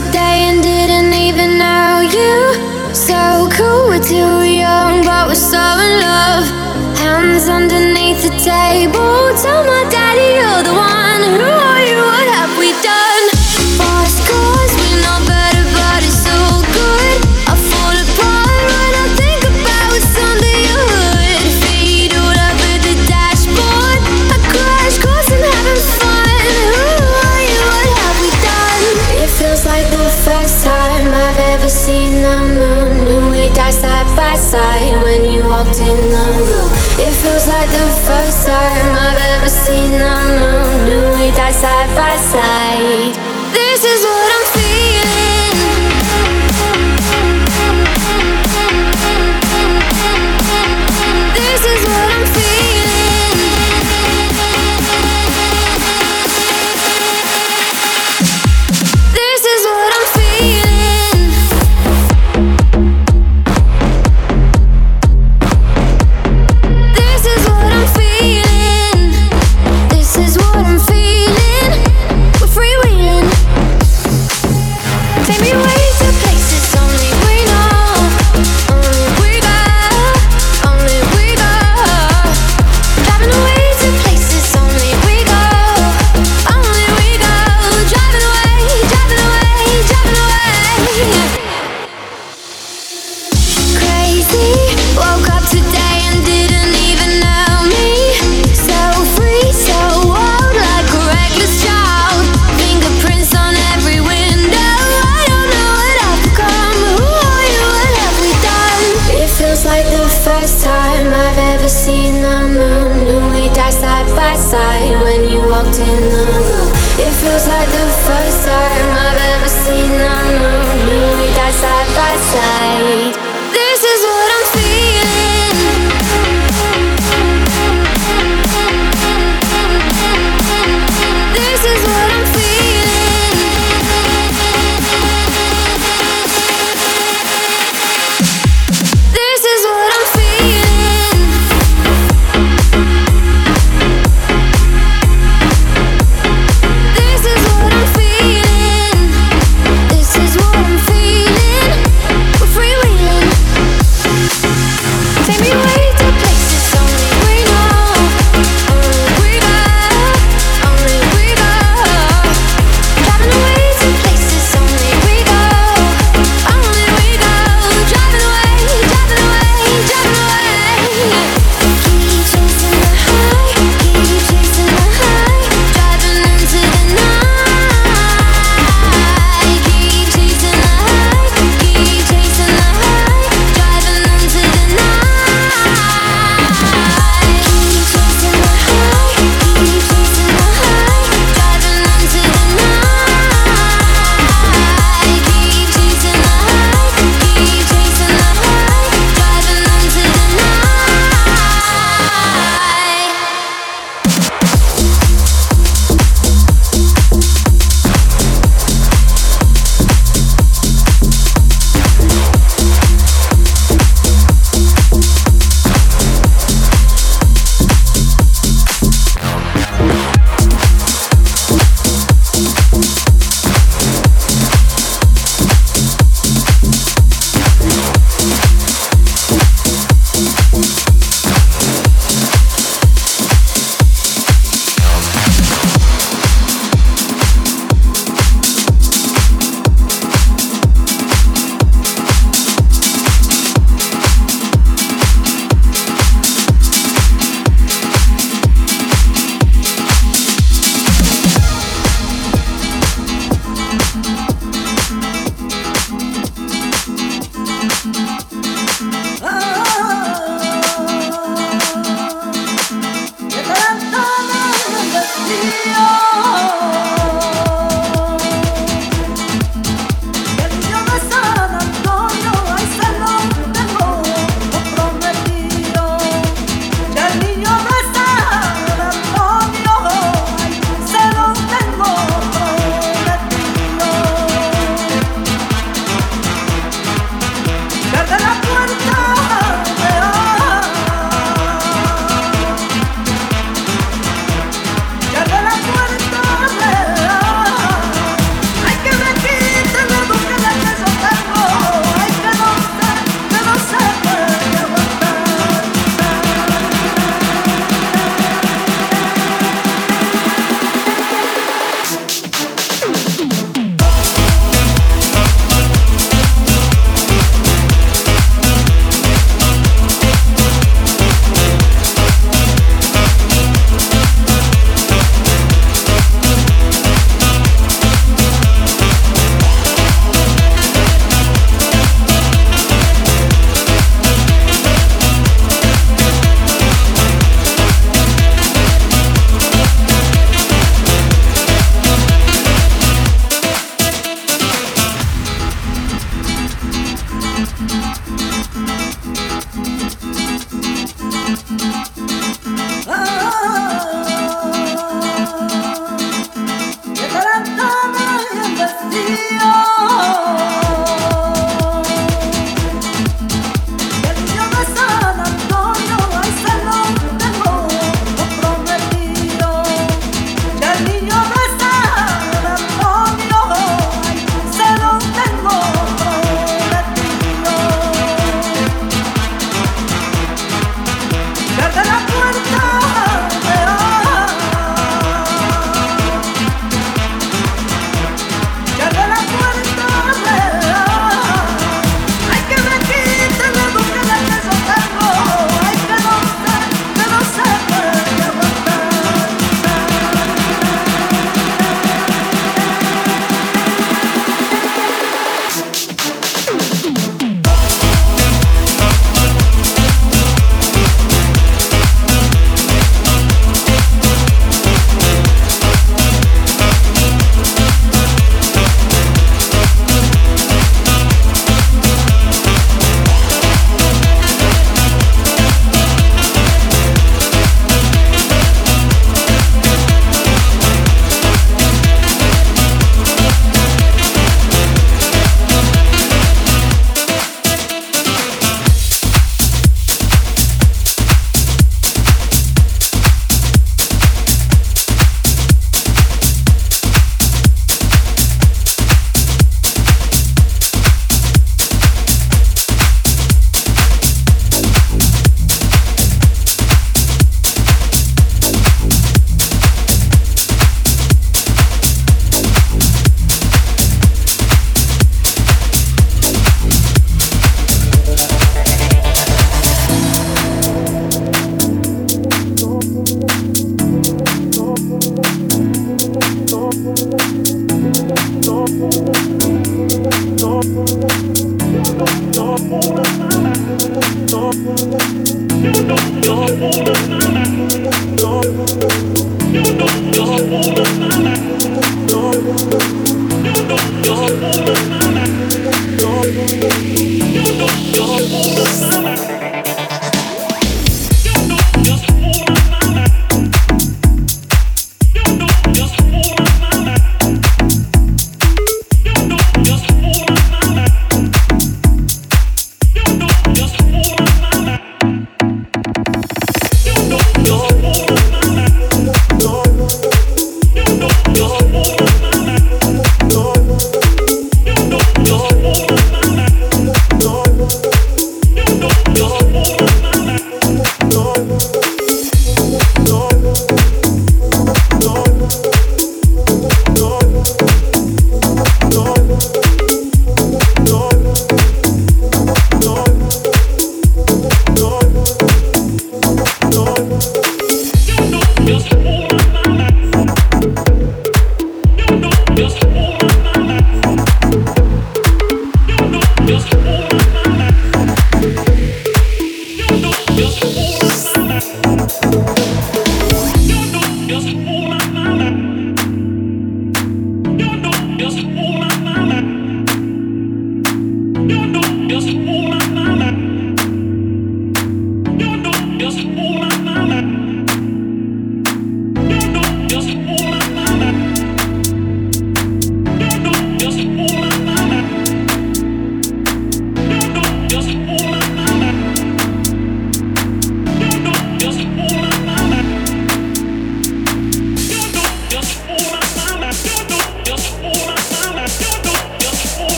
today and didn't even know you. So cool, we're too young, but we're so in love. Hands underneath the table, tell my daddy you're the one. It feels like the first time I've ever seen the moon. And we die side by side. side by side.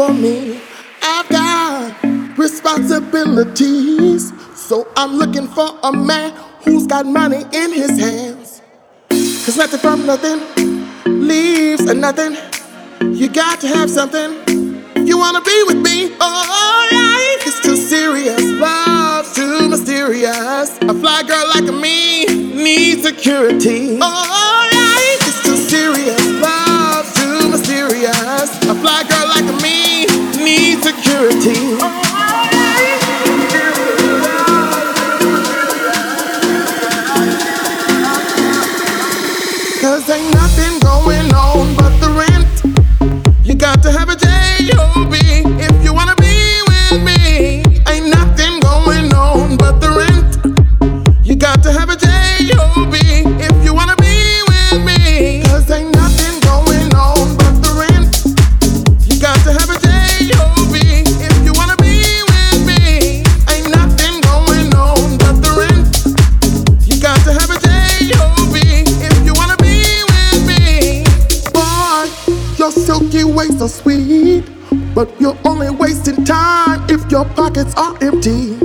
For me? I've got responsibilities, so I'm looking for a man who's got money in his hands. Cause nothing from nothing leaves a nothing. You got to have something. You wanna be with me? Oh, life is too serious, love's too mysterious. A fly girl like me needs security. Oh, A fly girl like me needs security. Cause ain't nothing so sweet, but you're only wasting time if your pockets are empty.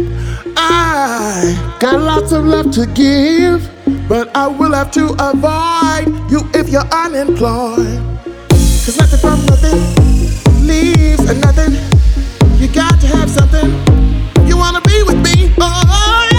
I got lots of love to give, but I will have to avoid you if you're unemployed. Cause nothing from nothing leaves a nothing. You got to have something. You wanna be with me? Oh,